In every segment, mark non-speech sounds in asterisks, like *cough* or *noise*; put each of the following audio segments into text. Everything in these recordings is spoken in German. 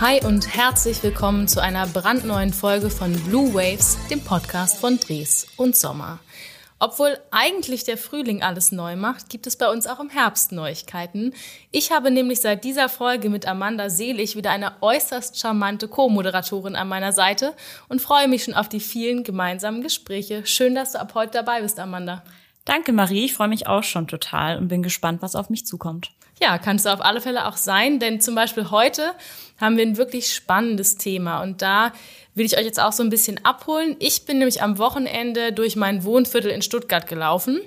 Hi und herzlich willkommen zu einer brandneuen Folge von Blue Waves, dem Podcast von Dres und Sommer. Obwohl eigentlich der Frühling alles neu macht, gibt es bei uns auch im Herbst Neuigkeiten. Ich habe nämlich seit dieser Folge mit Amanda Selig wieder eine äußerst charmante Co-Moderatorin an meiner Seite und freue mich schon auf die vielen gemeinsamen Gespräche. Schön, dass du ab heute dabei bist, Amanda. Danke, Marie. Ich freue mich auch schon total und bin gespannt, was auf mich zukommt. Ja, kannst du auf alle Fälle auch sein, denn zum Beispiel heute haben wir ein wirklich spannendes Thema und da will ich euch jetzt auch so ein bisschen abholen. Ich bin nämlich am Wochenende durch mein Wohnviertel in Stuttgart gelaufen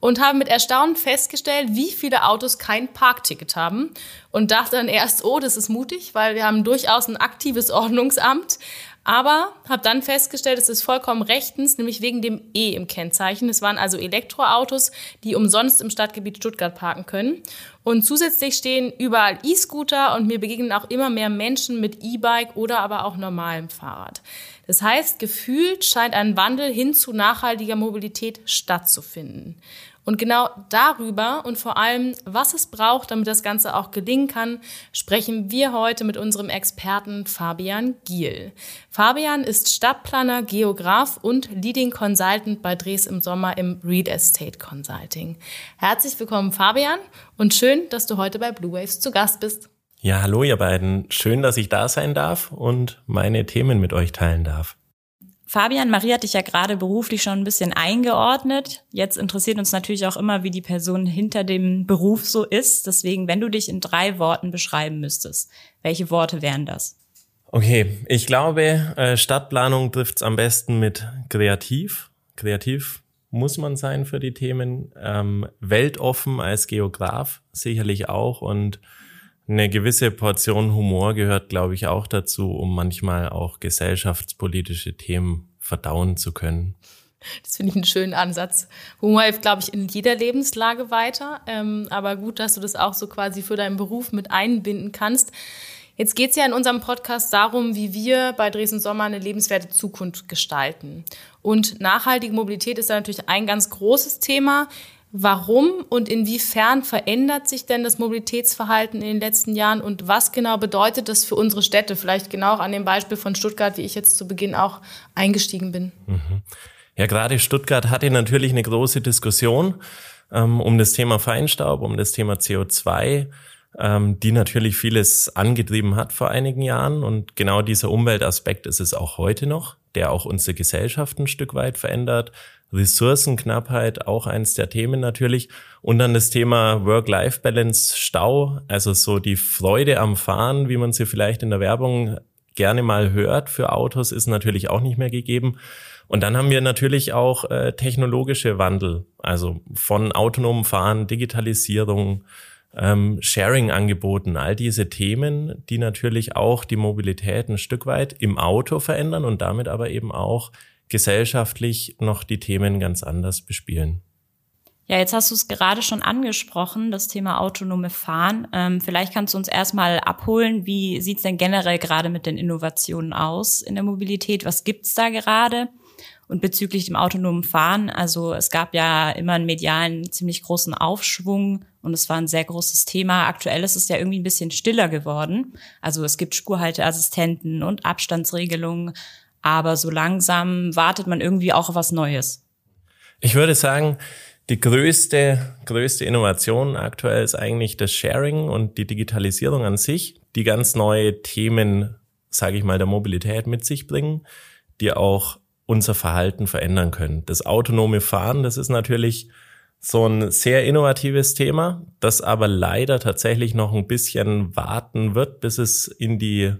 und habe mit Erstaunen festgestellt, wie viele Autos kein Parkticket haben und dachte dann erst, oh, das ist mutig, weil wir haben durchaus ein aktives *laughs* Ordnungsamt, aber habe dann festgestellt, es ist vollkommen rechtens, nämlich wegen dem E im Kennzeichen. Es waren also Elektroautos, die umsonst im Stadtgebiet Stuttgart parken können. Und zusätzlich stehen überall E-Scooter und mir begegnen auch immer mehr Menschen mit E-Bike oder aber auch normalem Fahrrad. Das heißt, gefühlt scheint ein Wandel hin zu nachhaltiger Mobilität stattzufinden. Und genau darüber und vor allem, was es braucht, damit das Ganze auch gelingen kann, sprechen wir heute mit unserem Experten Fabian Giel. Fabian ist Stadtplaner, Geograf und Leading Consultant bei Dres im Sommer im Real Estate Consulting. Herzlich willkommen, Fabian, und schön, dass du heute bei Blue Waves zu Gast bist. Ja, hallo ihr beiden. Schön, dass ich da sein darf und meine Themen mit euch teilen darf. Fabian, Marie hat dich ja gerade beruflich schon ein bisschen eingeordnet. Jetzt interessiert uns natürlich auch immer, wie die Person hinter dem Beruf so ist. Deswegen, wenn du dich in drei Worten beschreiben müsstest, welche Worte wären das? Okay, ich glaube, äh, Stadtplanung trifft's am besten mit kreativ. Kreativ muss man sein für die Themen. Ähm, weltoffen als Geograf sicherlich auch und eine gewisse Portion Humor gehört, glaube ich, auch dazu, um manchmal auch gesellschaftspolitische Themen verdauen zu können. Das finde ich einen schönen Ansatz. Humor hilft, glaube ich, in jeder Lebenslage weiter. Ähm, aber gut, dass du das auch so quasi für deinen Beruf mit einbinden kannst. Jetzt geht es ja in unserem Podcast darum, wie wir bei Dresden Sommer eine lebenswerte Zukunft gestalten. Und nachhaltige Mobilität ist da natürlich ein ganz großes Thema. Warum und inwiefern verändert sich denn das Mobilitätsverhalten in den letzten Jahren und was genau bedeutet das für unsere Städte? Vielleicht genau auch an dem Beispiel von Stuttgart, wie ich jetzt zu Beginn auch eingestiegen bin. Ja, gerade Stuttgart hatte natürlich eine große Diskussion ähm, um das Thema Feinstaub, um das Thema CO2, ähm, die natürlich vieles angetrieben hat vor einigen Jahren. Und genau dieser Umweltaspekt ist es auch heute noch, der auch unsere Gesellschaft ein Stück weit verändert Ressourcenknappheit auch eins der Themen natürlich. Und dann das Thema Work-Life-Balance, Stau, also so die Freude am Fahren, wie man sie vielleicht in der Werbung gerne mal hört für Autos, ist natürlich auch nicht mehr gegeben. Und dann haben wir natürlich auch äh, technologische Wandel, also von autonomem Fahren, Digitalisierung, ähm, Sharing-Angeboten, all diese Themen, die natürlich auch die Mobilität ein Stück weit im Auto verändern und damit aber eben auch gesellschaftlich noch die Themen ganz anders bespielen. Ja, jetzt hast du es gerade schon angesprochen, das Thema autonome Fahren. Ähm, vielleicht kannst du uns erstmal abholen, wie sieht es denn generell gerade mit den Innovationen aus in der Mobilität? Was gibt's da gerade? Und bezüglich dem autonomen Fahren, also es gab ja immer einen medialen ziemlich großen Aufschwung und es war ein sehr großes Thema. Aktuell ist es ja irgendwie ein bisschen stiller geworden. Also es gibt Spurhalteassistenten und Abstandsregelungen, aber so langsam wartet man irgendwie auch auf was Neues. Ich würde sagen, die größte, größte Innovation aktuell ist eigentlich das Sharing und die Digitalisierung an sich, die ganz neue Themen, sage ich mal, der Mobilität mit sich bringen, die auch unser Verhalten verändern können. Das autonome Fahren, das ist natürlich so ein sehr innovatives Thema, das aber leider tatsächlich noch ein bisschen warten wird, bis es in die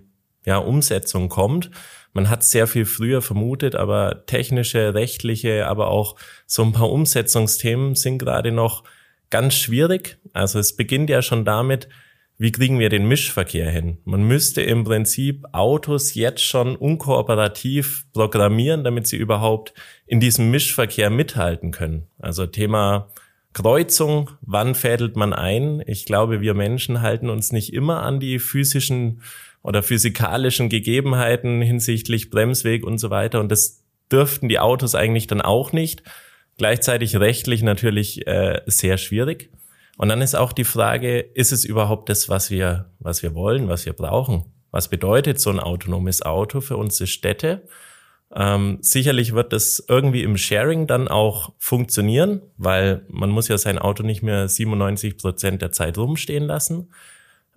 ja, Umsetzung kommt. Man hat sehr viel früher vermutet, aber technische, rechtliche, aber auch so ein paar Umsetzungsthemen sind gerade noch ganz schwierig. Also es beginnt ja schon damit, wie kriegen wir den Mischverkehr hin? Man müsste im Prinzip Autos jetzt schon unkooperativ programmieren, damit sie überhaupt in diesem Mischverkehr mithalten können. Also Thema Kreuzung, wann fädelt man ein? Ich glaube, wir Menschen halten uns nicht immer an die physischen oder physikalischen Gegebenheiten hinsichtlich Bremsweg und so weiter. Und das dürften die Autos eigentlich dann auch nicht. Gleichzeitig rechtlich natürlich äh, sehr schwierig. Und dann ist auch die Frage, ist es überhaupt das, was wir, was wir wollen, was wir brauchen? Was bedeutet so ein autonomes Auto für unsere Städte? Ähm, sicherlich wird das irgendwie im Sharing dann auch funktionieren, weil man muss ja sein Auto nicht mehr 97 Prozent der Zeit rumstehen lassen.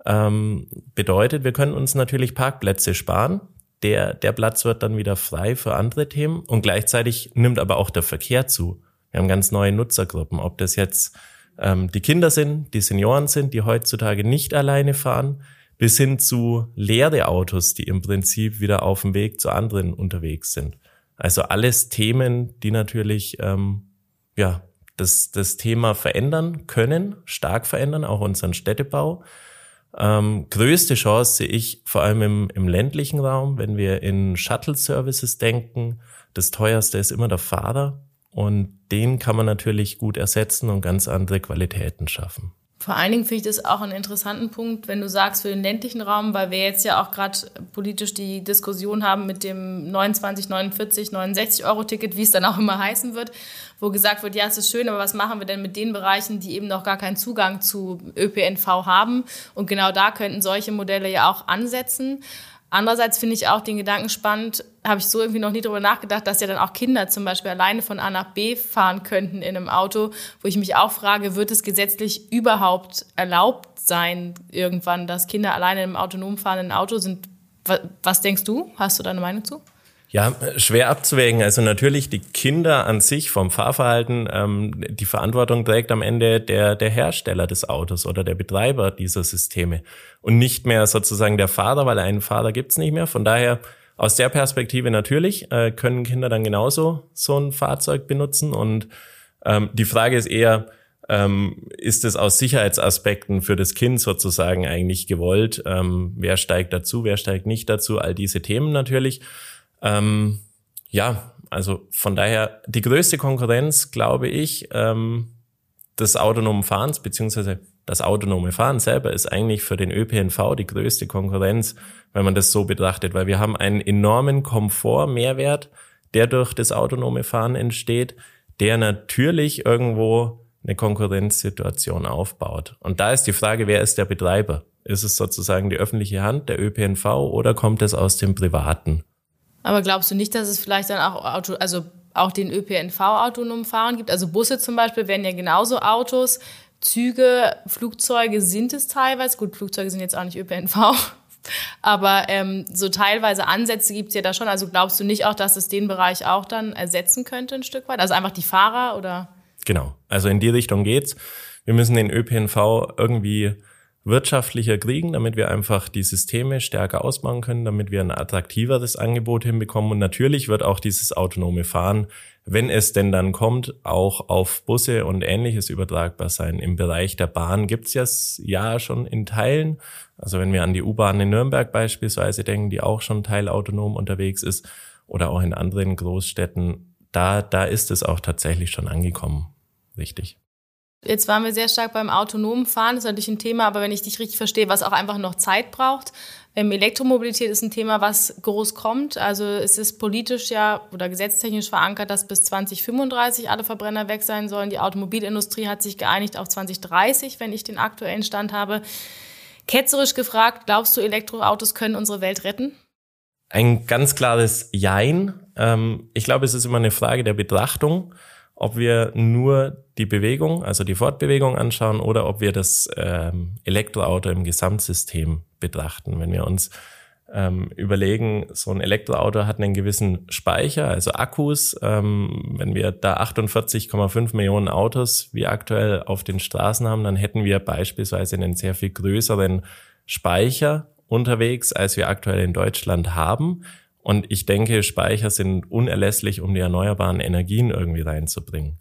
Ähm, bedeutet, wir können uns natürlich Parkplätze sparen. Der, der Platz wird dann wieder frei für andere Themen und gleichzeitig nimmt aber auch der Verkehr zu. Wir haben ganz neue Nutzergruppen, ob das jetzt ähm, die Kinder sind, die Senioren sind, die heutzutage nicht alleine fahren, bis hin zu leere Autos, die im Prinzip wieder auf dem Weg zu anderen unterwegs sind. Also alles Themen, die natürlich ähm, ja das, das Thema verändern können, stark verändern, auch unseren Städtebau. Ähm, größte Chance sehe ich vor allem im, im ländlichen Raum, wenn wir in Shuttle-Services denken. Das teuerste ist immer der Fahrer und den kann man natürlich gut ersetzen und ganz andere Qualitäten schaffen. Vor allen Dingen finde ich das auch einen interessanten Punkt, wenn du sagst für den ländlichen Raum, weil wir jetzt ja auch gerade politisch die Diskussion haben mit dem 29, 49, 69 Euro Ticket, wie es dann auch immer heißen wird, wo gesagt wird, ja, es ist schön, aber was machen wir denn mit den Bereichen, die eben noch gar keinen Zugang zu ÖPNV haben? Und genau da könnten solche Modelle ja auch ansetzen. Andererseits finde ich auch den Gedanken spannend, habe ich so irgendwie noch nie darüber nachgedacht, dass ja dann auch Kinder zum Beispiel alleine von A nach B fahren könnten in einem Auto, wo ich mich auch frage, wird es gesetzlich überhaupt erlaubt sein, irgendwann, dass Kinder alleine im autonom fahrenden Auto sind? Was denkst du? Hast du da eine Meinung zu? Ja, schwer abzuwägen. Also natürlich die Kinder an sich vom Fahrverhalten, ähm, die Verantwortung trägt am Ende der, der Hersteller des Autos oder der Betreiber dieser Systeme und nicht mehr sozusagen der Fahrer, weil einen Fahrer gibt's nicht mehr. Von daher aus der Perspektive natürlich äh, können Kinder dann genauso so ein Fahrzeug benutzen und ähm, die Frage ist eher, ähm, ist es aus Sicherheitsaspekten für das Kind sozusagen eigentlich gewollt? Ähm, wer steigt dazu, wer steigt nicht dazu? All diese Themen natürlich. Ähm, ja, also von daher die größte Konkurrenz, glaube ich, ähm, des autonomen Fahrens, beziehungsweise das autonome Fahren selber ist eigentlich für den ÖPNV die größte Konkurrenz, wenn man das so betrachtet, weil wir haben einen enormen Komfort, Mehrwert, der durch das autonome Fahren entsteht, der natürlich irgendwo eine Konkurrenzsituation aufbaut. Und da ist die Frage, wer ist der Betreiber? Ist es sozusagen die öffentliche Hand, der ÖPNV, oder kommt es aus dem Privaten? Aber glaubst du nicht, dass es vielleicht dann auch Auto, also auch den ÖPNV autonom fahren gibt? Also Busse zum Beispiel werden ja genauso Autos. Züge, Flugzeuge sind es teilweise. Gut, Flugzeuge sind jetzt auch nicht ÖPNV. *laughs* Aber ähm, so teilweise Ansätze gibt es ja da schon. Also glaubst du nicht auch, dass es den Bereich auch dann ersetzen könnte ein Stück weit? Also einfach die Fahrer oder? Genau. Also in die Richtung geht's. Wir müssen den ÖPNV irgendwie wirtschaftlicher kriegen, damit wir einfach die Systeme stärker ausbauen können, damit wir ein attraktiveres Angebot hinbekommen. Und natürlich wird auch dieses autonome Fahren, wenn es denn dann kommt, auch auf Busse und ähnliches übertragbar sein. Im Bereich der Bahn gibt's ja, ja schon in Teilen. Also wenn wir an die U-Bahn in Nürnberg beispielsweise denken, die auch schon teilautonom unterwegs ist, oder auch in anderen Großstädten, da, da ist es auch tatsächlich schon angekommen. Richtig. Jetzt waren wir sehr stark beim autonomen Fahren, das ist natürlich ein Thema, aber wenn ich dich richtig verstehe, was auch einfach noch Zeit braucht. Ähm, Elektromobilität ist ein Thema, was groß kommt. Also es ist politisch ja oder gesetztechnisch verankert, dass bis 2035 alle Verbrenner weg sein sollen. Die Automobilindustrie hat sich geeinigt auf 2030, wenn ich den aktuellen Stand habe. Ketzerisch gefragt, glaubst du, Elektroautos können unsere Welt retten? Ein ganz klares Jein. Ähm, ich glaube, es ist immer eine Frage der Betrachtung ob wir nur die Bewegung, also die Fortbewegung anschauen oder ob wir das ähm, Elektroauto im Gesamtsystem betrachten. Wenn wir uns ähm, überlegen, so ein Elektroauto hat einen gewissen Speicher, also Akkus. Ähm, wenn wir da 48,5 Millionen Autos wie aktuell auf den Straßen haben, dann hätten wir beispielsweise einen sehr viel größeren Speicher unterwegs, als wir aktuell in Deutschland haben. Und ich denke, Speicher sind unerlässlich, um die erneuerbaren Energien irgendwie reinzubringen.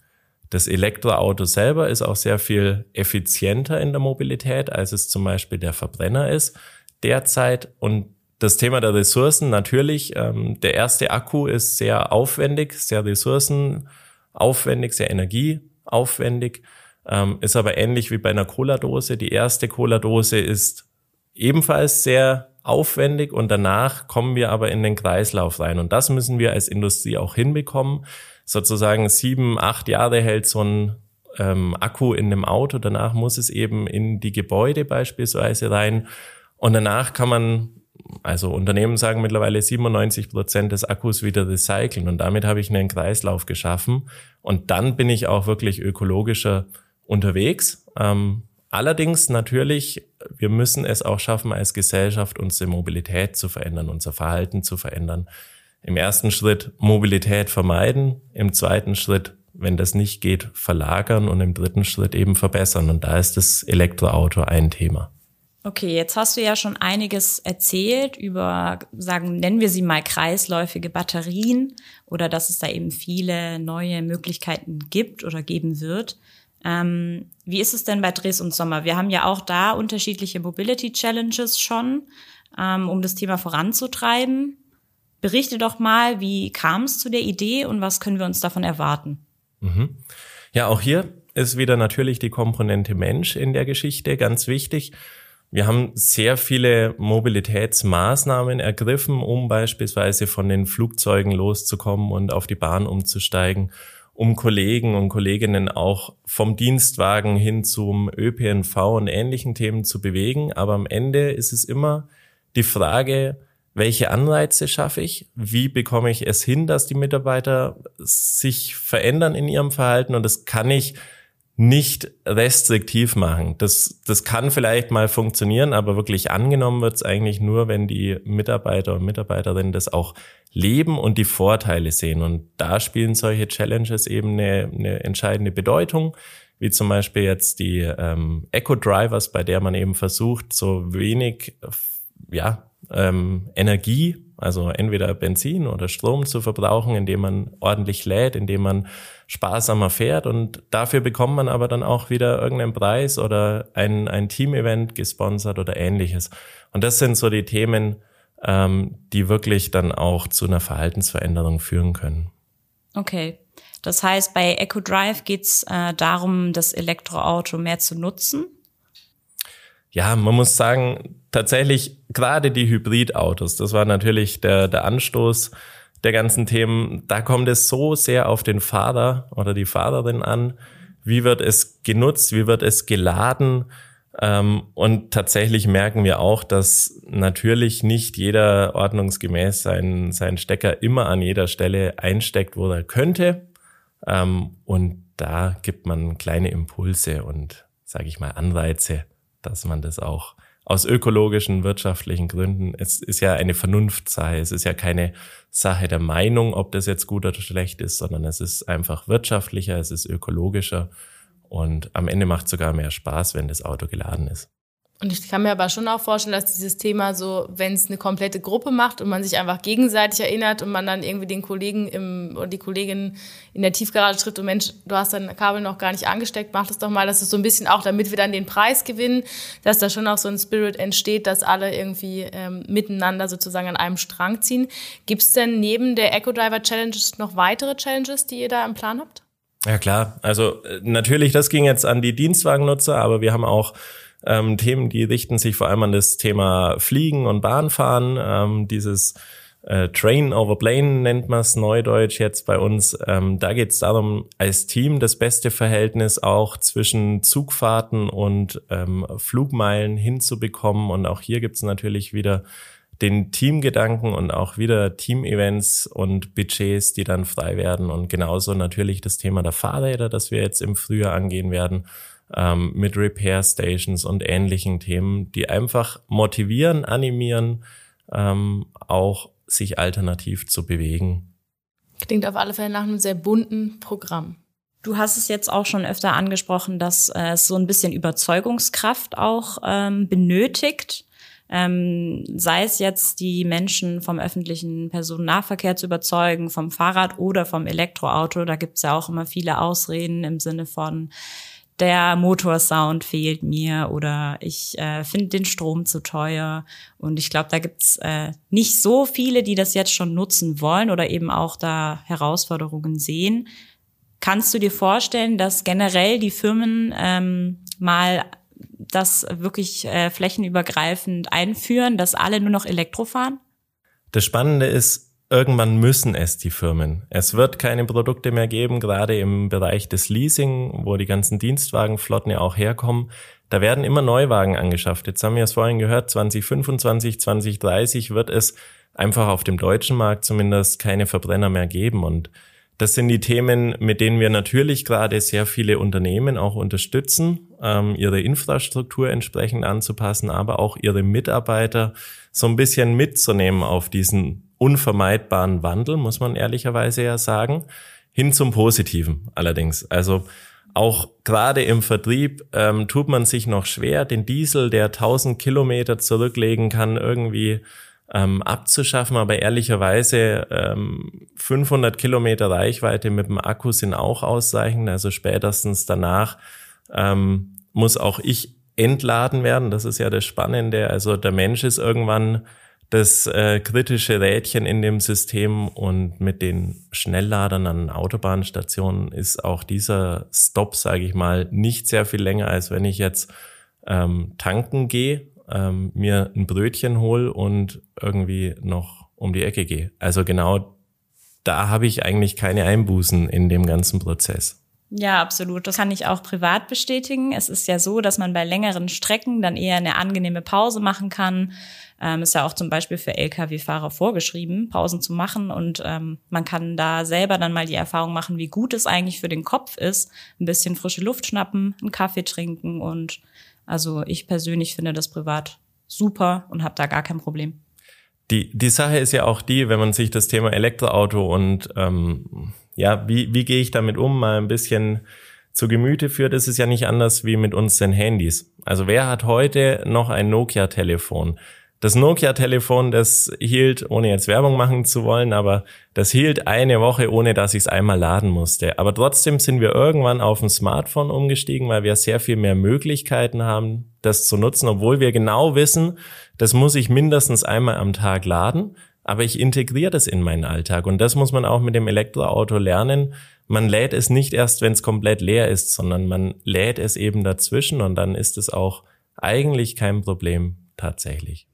Das Elektroauto selber ist auch sehr viel effizienter in der Mobilität, als es zum Beispiel der Verbrenner ist derzeit. Und das Thema der Ressourcen, natürlich, ähm, der erste Akku ist sehr aufwendig, sehr ressourcenaufwendig, sehr energieaufwendig, ähm, ist aber ähnlich wie bei einer Cola-Dose. Die erste Cola-Dose ist ebenfalls sehr aufwendig und danach kommen wir aber in den Kreislauf rein. Und das müssen wir als Industrie auch hinbekommen. Sozusagen sieben, acht Jahre hält so ein ähm, Akku in dem Auto. Danach muss es eben in die Gebäude beispielsweise rein. Und danach kann man also Unternehmen sagen mittlerweile 97 Prozent des Akkus wieder recyceln und damit habe ich einen Kreislauf geschaffen und dann bin ich auch wirklich ökologischer unterwegs. Ähm, allerdings natürlich, wir müssen es auch schaffen, als Gesellschaft unsere Mobilität zu verändern, unser Verhalten zu verändern. Im ersten Schritt Mobilität vermeiden, im zweiten Schritt, wenn das nicht geht, verlagern und im dritten Schritt eben verbessern. Und da ist das Elektroauto ein Thema. Okay, jetzt hast du ja schon einiges erzählt über, sagen, nennen wir sie mal kreisläufige Batterien oder dass es da eben viele neue Möglichkeiten gibt oder geben wird. Ähm, wie ist es denn bei Dres und Sommer? Wir haben ja auch da unterschiedliche Mobility Challenges schon, ähm, um das Thema voranzutreiben. Berichte doch mal, wie kam es zu der Idee und was können wir uns davon erwarten? Mhm. Ja, auch hier ist wieder natürlich die Komponente Mensch in der Geschichte ganz wichtig. Wir haben sehr viele Mobilitätsmaßnahmen ergriffen, um beispielsweise von den Flugzeugen loszukommen und auf die Bahn umzusteigen, um Kollegen und Kolleginnen auch vom Dienstwagen hin zum ÖPNV und ähnlichen Themen zu bewegen. Aber am Ende ist es immer die Frage, welche Anreize schaffe ich? Wie bekomme ich es hin, dass die Mitarbeiter sich verändern in ihrem Verhalten? Und das kann ich nicht restriktiv machen. Das, das kann vielleicht mal funktionieren, aber wirklich angenommen wird es eigentlich nur, wenn die Mitarbeiter und Mitarbeiterinnen das auch leben und die Vorteile sehen. Und da spielen solche Challenges eben eine, eine entscheidende Bedeutung, wie zum Beispiel jetzt die ähm, Eco-Drivers, bei der man eben versucht, so wenig ja, ähm, Energie, also entweder Benzin oder Strom zu verbrauchen, indem man ordentlich lädt, indem man sparsamer fährt und dafür bekommt man aber dann auch wieder irgendeinen Preis oder ein, ein Team-Event gesponsert oder ähnliches. Und das sind so die Themen, ähm, die wirklich dann auch zu einer Verhaltensveränderung führen können. Okay. Das heißt, bei EcoDrive geht's äh, darum, das Elektroauto mehr zu nutzen ja, man muss sagen, tatsächlich gerade die Hybridautos, das war natürlich der, der Anstoß der ganzen Themen. Da kommt es so sehr auf den Fahrer oder die Fahrerin an. Wie wird es genutzt? Wie wird es geladen? Ähm, und tatsächlich merken wir auch, dass natürlich nicht jeder ordnungsgemäß seinen, seinen Stecker immer an jeder Stelle einsteckt, wo er könnte. Ähm, und da gibt man kleine Impulse und, sage ich mal, Anreize, dass man das auch aus ökologischen, wirtschaftlichen Gründen, es ist ja eine Vernunftsache, es ist ja keine Sache der Meinung, ob das jetzt gut oder schlecht ist, sondern es ist einfach wirtschaftlicher, es ist ökologischer und am Ende macht es sogar mehr Spaß, wenn das Auto geladen ist. Und ich kann mir aber schon auch vorstellen, dass dieses Thema so, wenn es eine komplette Gruppe macht und man sich einfach gegenseitig erinnert und man dann irgendwie den Kollegen im, oder die Kollegin in der Tiefgarage trifft und Mensch, du hast dein Kabel noch gar nicht angesteckt, mach das doch mal. Das ist so ein bisschen auch, damit wir dann den Preis gewinnen, dass da schon auch so ein Spirit entsteht, dass alle irgendwie ähm, miteinander sozusagen an einem Strang ziehen. Gibt es denn neben der Eco Driver Challenges noch weitere Challenges, die ihr da im Plan habt? Ja klar, also äh, natürlich, das ging jetzt an die Dienstwagennutzer, aber wir haben auch ähm, Themen, die richten sich vor allem an das Thema Fliegen und Bahnfahren, ähm, dieses äh, Train over Plane nennt man es neudeutsch jetzt bei uns. Ähm, da geht es darum, als Team das beste Verhältnis auch zwischen Zugfahrten und ähm, Flugmeilen hinzubekommen. Und auch hier gibt es natürlich wieder den Teamgedanken und auch wieder Team-Events und Budgets, die dann frei werden. Und genauso natürlich das Thema der Fahrräder, das wir jetzt im Frühjahr angehen werden ähm, mit Repair Stations und ähnlichen Themen, die einfach motivieren, animieren, ähm, auch sich alternativ zu bewegen. Klingt auf alle Fälle nach einem sehr bunten Programm. Du hast es jetzt auch schon öfter angesprochen, dass äh, es so ein bisschen Überzeugungskraft auch ähm, benötigt. Ähm, sei es jetzt die Menschen vom öffentlichen Personennahverkehr zu überzeugen, vom Fahrrad oder vom Elektroauto. Da gibt's ja auch immer viele Ausreden im Sinne von, der Motorsound fehlt mir oder ich äh, finde den Strom zu teuer. Und ich glaube, da gibt's äh, nicht so viele, die das jetzt schon nutzen wollen oder eben auch da Herausforderungen sehen. Kannst du dir vorstellen, dass generell die Firmen ähm, mal das wirklich äh, flächenübergreifend einführen, dass alle nur noch Elektro fahren? Das Spannende ist, irgendwann müssen es die Firmen. Es wird keine Produkte mehr geben, gerade im Bereich des Leasing, wo die ganzen Dienstwagenflotten ja auch herkommen. Da werden immer Neuwagen angeschafft. Jetzt haben wir es vorhin gehört, 2025, 2030 wird es einfach auf dem deutschen Markt zumindest keine Verbrenner mehr geben. Und das sind die Themen, mit denen wir natürlich gerade sehr viele Unternehmen auch unterstützen, ähm, ihre Infrastruktur entsprechend anzupassen, aber auch ihre Mitarbeiter so ein bisschen mitzunehmen auf diesen unvermeidbaren Wandel, muss man ehrlicherweise ja sagen, hin zum Positiven allerdings. Also auch gerade im Vertrieb ähm, tut man sich noch schwer, den Diesel, der 1000 Kilometer zurücklegen kann, irgendwie ähm, abzuschaffen. Aber ehrlicherweise ähm, 500 Kilometer Reichweite mit dem Akku sind auch ausreichend. Also spätestens danach ähm, muss auch ich entladen werden. Das ist ja das Spannende. Also der Mensch ist irgendwann das äh, kritische Rädchen in dem System und mit den Schnellladern an Autobahnstationen ist auch dieser Stop, sage ich mal, nicht sehr viel länger, als wenn ich jetzt ähm, tanken gehe, ähm, mir ein Brötchen hol und irgendwie noch um die Ecke gehe. Also genau da habe ich eigentlich keine Einbußen in dem ganzen Prozess. Ja, absolut. Das kann ich auch privat bestätigen. Es ist ja so, dass man bei längeren Strecken dann eher eine angenehme Pause machen kann. Ähm, ist ja auch zum Beispiel für Lkw-Fahrer vorgeschrieben, Pausen zu machen. Und ähm, man kann da selber dann mal die Erfahrung machen, wie gut es eigentlich für den Kopf ist. Ein bisschen frische Luft schnappen, einen Kaffee trinken. Und also ich persönlich finde das privat super und habe da gar kein Problem. Die, die Sache ist ja auch die, wenn man sich das Thema Elektroauto und ähm, ja, wie, wie gehe ich damit um, mal ein bisschen zu Gemüte führt, ist es ja nicht anders wie mit unseren Handys. Also wer hat heute noch ein Nokia-Telefon? Das Nokia-Telefon, das hielt, ohne jetzt Werbung machen zu wollen, aber das hielt eine Woche, ohne dass ich es einmal laden musste. Aber trotzdem sind wir irgendwann auf ein Smartphone umgestiegen, weil wir sehr viel mehr Möglichkeiten haben, das zu nutzen, obwohl wir genau wissen, das muss ich mindestens einmal am Tag laden aber ich integriere das in meinen Alltag. Und das muss man auch mit dem Elektroauto lernen. Man lädt es nicht erst, wenn es komplett leer ist, sondern man lädt es eben dazwischen und dann ist es auch eigentlich kein Problem tatsächlich.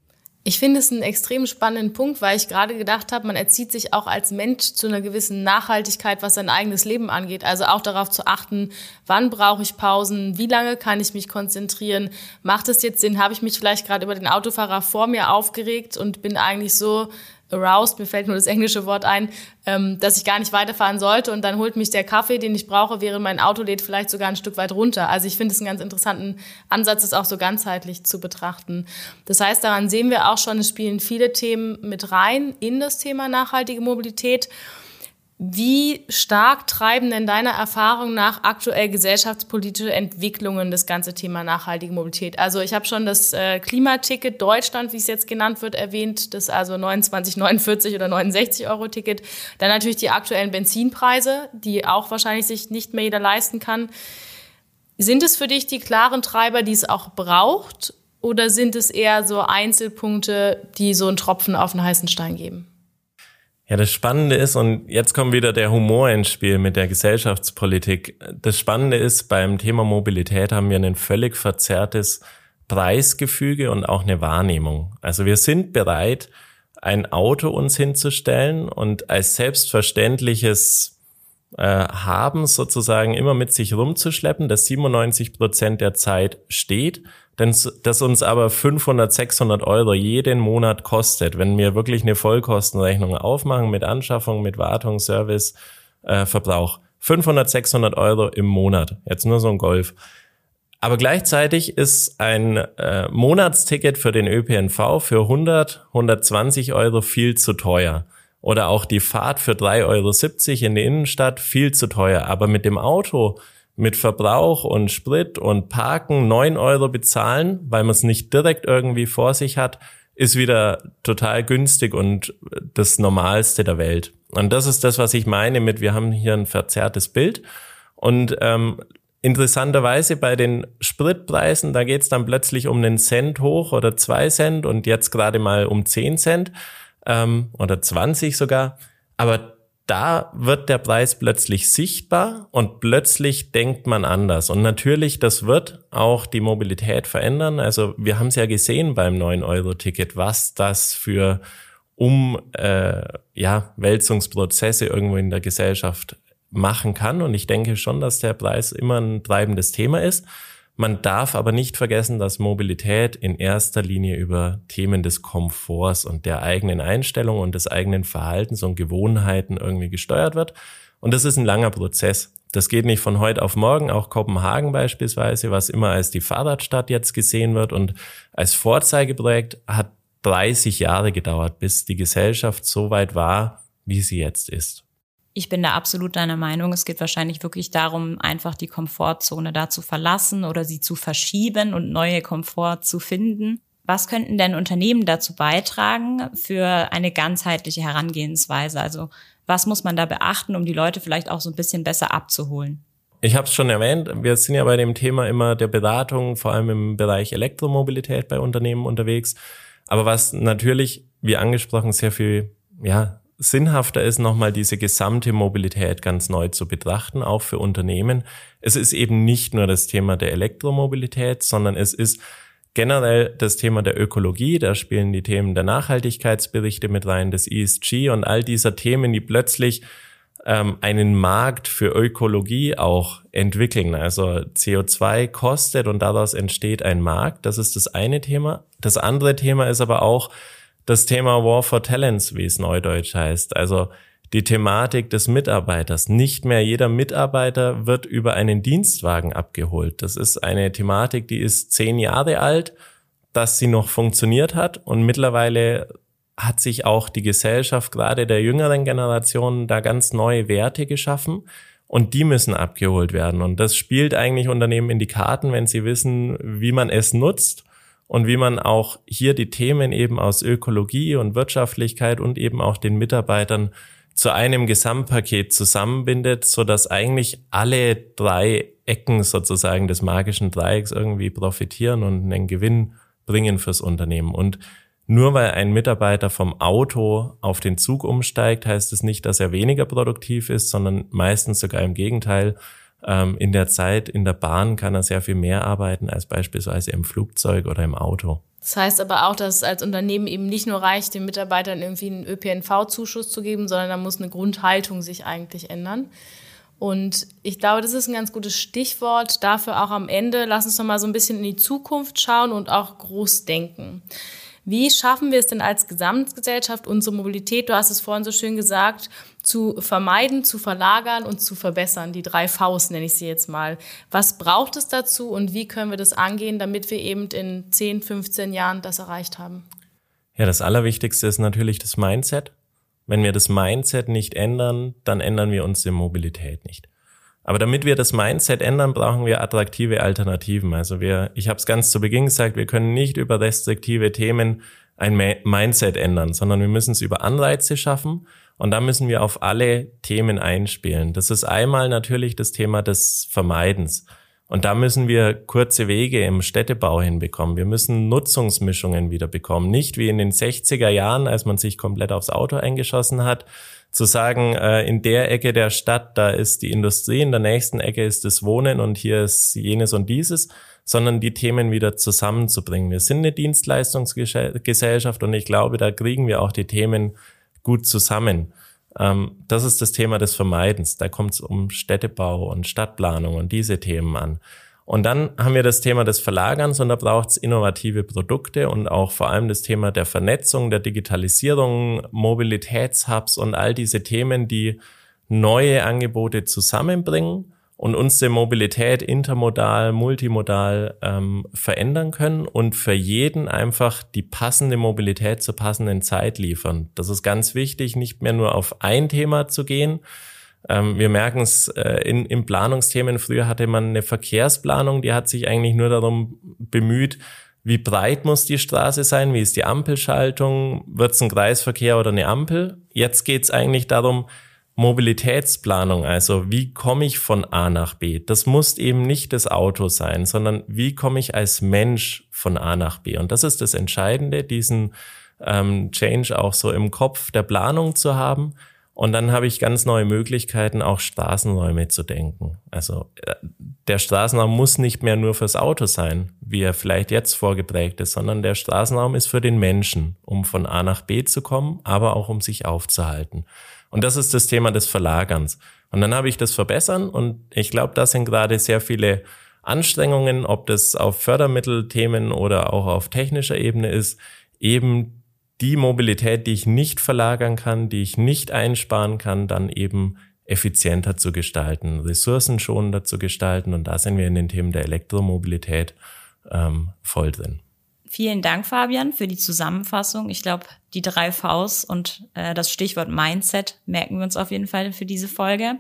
Ich finde es einen extrem spannenden Punkt, weil ich gerade gedacht habe, man erzieht sich auch als Mensch zu einer gewissen Nachhaltigkeit, was sein eigenes Leben angeht. Also auch darauf zu achten, wann brauche ich Pausen, wie lange kann ich mich konzentrieren, macht es jetzt Sinn, habe ich mich vielleicht gerade über den Autofahrer vor mir aufgeregt und bin eigentlich so aroused, mir fällt nur das englische Wort ein, ähm, dass ich gar nicht weiterfahren sollte und dann holt mich der Kaffee, den ich brauche, während mein Auto lädt, vielleicht sogar ein Stück weit runter. Also ich finde es einen ganz interessanten Ansatz, das auch so ganzheitlich zu betrachten. Das heißt, daran sehen wir auch schon, es spielen viele Themen mit rein in das Thema nachhaltige Mobilität. Wie stark treiben denn deiner Erfahrung nach aktuell gesellschaftspolitische Entwicklungen das ganze Thema nachhaltige Mobilität? Also ich habe schon das äh, Klimaticket Deutschland, wie es jetzt genannt wird, erwähnt, das also 29,49 oder 69 Euro Ticket. Dann natürlich die aktuellen Benzinpreise, die auch wahrscheinlich sich nicht mehr jeder leisten kann. Sind es für dich die klaren Treiber, die es auch braucht? Oder sind es eher so Einzelpunkte, die so einen Tropfen auf den heißen Stein geben? Ja, das Spannende ist, und jetzt kommt wieder der Humor ins Spiel mit der Gesellschaftspolitik. Das Spannende ist, beim Thema Mobilität haben wir ein völlig verzerrtes Preisgefüge und auch eine Wahrnehmung. Also wir sind bereit, ein Auto uns hinzustellen und als selbstverständliches äh, Haben sozusagen immer mit sich rumzuschleppen, das 97 Prozent der Zeit steht das uns aber 500, 600 Euro jeden Monat kostet, wenn wir wirklich eine Vollkostenrechnung aufmachen mit Anschaffung, mit Wartung, Service, äh, Verbrauch. 500, 600 Euro im Monat. Jetzt nur so ein Golf. Aber gleichzeitig ist ein äh, Monatsticket für den ÖPNV für 100, 120 Euro viel zu teuer. Oder auch die Fahrt für 3,70 Euro in die Innenstadt viel zu teuer. Aber mit dem Auto mit Verbrauch und Sprit und Parken neun Euro bezahlen, weil man es nicht direkt irgendwie vor sich hat, ist wieder total günstig und das Normalste der Welt. Und das ist das, was ich meine mit, wir haben hier ein verzerrtes Bild. Und ähm, interessanterweise bei den Spritpreisen, da geht's dann plötzlich um einen Cent hoch oder zwei Cent und jetzt gerade mal um zehn Cent ähm, oder 20 sogar. Aber da wird der Preis plötzlich sichtbar und plötzlich denkt man anders. Und natürlich, das wird auch die Mobilität verändern. Also wir haben es ja gesehen beim 9-Euro-Ticket, was das für um äh, ja, Wälzungsprozesse irgendwo in der Gesellschaft machen kann. Und ich denke schon, dass der Preis immer ein treibendes Thema ist. Man darf aber nicht vergessen, dass Mobilität in erster Linie über Themen des Komforts und der eigenen Einstellung und des eigenen Verhaltens und Gewohnheiten irgendwie gesteuert wird. Und das ist ein langer Prozess. Das geht nicht von heute auf morgen. Auch Kopenhagen beispielsweise, was immer als die Fahrradstadt jetzt gesehen wird und als Vorzeigeprojekt, hat 30 Jahre gedauert, bis die Gesellschaft so weit war, wie sie jetzt ist. Ich bin da absolut deiner Meinung. Es geht wahrscheinlich wirklich darum, einfach die Komfortzone da zu verlassen oder sie zu verschieben und neue Komfort zu finden. Was könnten denn Unternehmen dazu beitragen für eine ganzheitliche Herangehensweise? Also was muss man da beachten, um die Leute vielleicht auch so ein bisschen besser abzuholen? Ich habe es schon erwähnt, wir sind ja bei dem Thema immer der Beratung, vor allem im Bereich Elektromobilität bei Unternehmen unterwegs. Aber was natürlich, wie angesprochen, sehr viel ja, sinnhafter ist, nochmal diese gesamte Mobilität ganz neu zu betrachten, auch für Unternehmen. Es ist eben nicht nur das Thema der Elektromobilität, sondern es ist generell das Thema der Ökologie. Da spielen die Themen der Nachhaltigkeitsberichte mit rein, des ESG und all dieser Themen, die plötzlich ähm, einen Markt für Ökologie auch entwickeln. Also CO2 kostet und daraus entsteht ein Markt. Das ist das eine Thema. Das andere Thema ist aber auch, das Thema War for Talents, wie es neudeutsch heißt. Also die Thematik des Mitarbeiters. Nicht mehr jeder Mitarbeiter wird über einen Dienstwagen abgeholt. Das ist eine Thematik, die ist zehn Jahre alt, dass sie noch funktioniert hat und mittlerweile hat sich auch die Gesellschaft gerade der jüngeren Generationen da ganz neue Werte geschaffen und die müssen abgeholt werden. Und das spielt eigentlich Unternehmen in die Karten, wenn sie wissen, wie man es nutzt und wie man auch hier die Themen eben aus Ökologie und Wirtschaftlichkeit und eben auch den Mitarbeitern zu einem Gesamtpaket zusammenbindet, so dass eigentlich alle drei Ecken sozusagen des magischen Dreiecks irgendwie profitieren und einen Gewinn bringen fürs Unternehmen. Und nur weil ein Mitarbeiter vom Auto auf den Zug umsteigt, heißt es nicht, dass er weniger produktiv ist, sondern meistens sogar im Gegenteil. Ähm, in der Zeit in der Bahn kann er sehr viel mehr arbeiten als beispielsweise im Flugzeug oder im Auto. Das heißt aber auch, dass es als Unternehmen eben nicht nur reicht, den Mitarbeitern irgendwie einen ÖPNV-Zuschuss zu geben, sondern da muss eine Grundhaltung sich eigentlich ändern. Und ich glaube, das ist ein ganz gutes Stichwort dafür auch am Ende. Lass uns noch mal so ein bisschen in die Zukunft schauen und auch groß denken. Wie schaffen wir es denn als Gesamtgesellschaft, unsere Mobilität, du hast es vorhin so schön gesagt, zu vermeiden, zu verlagern und zu verbessern? Die drei Vs nenne ich sie jetzt mal. Was braucht es dazu und wie können wir das angehen, damit wir eben in 10, 15 Jahren das erreicht haben? Ja, das Allerwichtigste ist natürlich das Mindset. Wenn wir das Mindset nicht ändern, dann ändern wir unsere Mobilität nicht. Aber damit wir das Mindset ändern, brauchen wir attraktive Alternativen. Also wir, ich habe es ganz zu Beginn gesagt, wir können nicht über restriktive Themen ein Mindset ändern, sondern wir müssen es über Anreize schaffen und da müssen wir auf alle Themen einspielen. Das ist einmal natürlich das Thema des Vermeidens. Und da müssen wir kurze Wege im Städtebau hinbekommen. Wir müssen Nutzungsmischungen wieder bekommen. Nicht wie in den 60er Jahren, als man sich komplett aufs Auto eingeschossen hat, zu sagen, äh, in der Ecke der Stadt, da ist die Industrie, in der nächsten Ecke ist das Wohnen und hier ist jenes und dieses, sondern die Themen wieder zusammenzubringen. Wir sind eine Dienstleistungsgesellschaft und ich glaube, da kriegen wir auch die Themen gut zusammen. Ähm, das ist das Thema des Vermeidens. Da kommt es um Städtebau und Stadtplanung und diese Themen an. Und dann haben wir das Thema des Verlagerns und da braucht es innovative Produkte und auch vor allem das Thema der Vernetzung, der Digitalisierung, Mobilitätshubs und all diese Themen, die neue Angebote zusammenbringen und unsere Mobilität intermodal, multimodal ähm, verändern können und für jeden einfach die passende Mobilität zur passenden Zeit liefern. Das ist ganz wichtig, nicht mehr nur auf ein Thema zu gehen, wir merken es äh, in, in Planungsthemen. Früher hatte man eine Verkehrsplanung, die hat sich eigentlich nur darum bemüht, wie breit muss die Straße sein, wie ist die Ampelschaltung, wird es ein Kreisverkehr oder eine Ampel. Jetzt geht es eigentlich darum, Mobilitätsplanung, also wie komme ich von A nach B. Das muss eben nicht das Auto sein, sondern wie komme ich als Mensch von A nach B. Und das ist das Entscheidende, diesen ähm, Change auch so im Kopf der Planung zu haben und dann habe ich ganz neue Möglichkeiten, auch Straßenräume zu denken. Also äh, der Straßenraum muss nicht mehr nur fürs Auto sein, wie er vielleicht jetzt vorgeprägt ist, sondern der Straßenraum ist für den Menschen, um von A nach B zu kommen, aber auch um sich aufzuhalten. Und das ist das Thema des Verlagerns. Und dann habe ich das Verbessern und ich glaube, da sind gerade sehr viele Anstrengungen, ob das auf Fördermittelthemen oder auch auf technischer Ebene ist, eben die Mobilität, die ich nicht verlagern kann, die ich nicht einsparen kann, dann eben effizienter zu gestalten, ressourcenschonender zu gestalten. Und da sind wir in den Themen der Elektromobilität ähm, voll drin. Vielen Dank, Fabian, für die Zusammenfassung. Ich glaube, die drei Vs und äh, das Stichwort Mindset merken wir uns auf jeden Fall für diese Folge.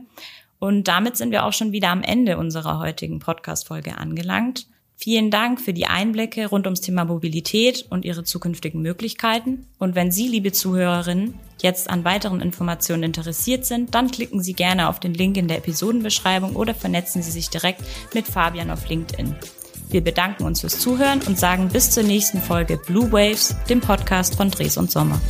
Und damit sind wir auch schon wieder am Ende unserer heutigen Podcast-Folge angelangt. Vielen Dank für die Einblicke rund ums Thema Mobilität und Ihre zukünftigen Möglichkeiten. Und wenn Sie, liebe Zuhörerinnen, jetzt an weiteren Informationen interessiert sind, dann klicken Sie gerne auf den Link in der Episodenbeschreibung oder vernetzen Sie sich direkt mit Fabian auf LinkedIn. Wir bedanken uns fürs Zuhören und sagen bis zur nächsten Folge Blue Waves, dem Podcast von Dres und Sommer.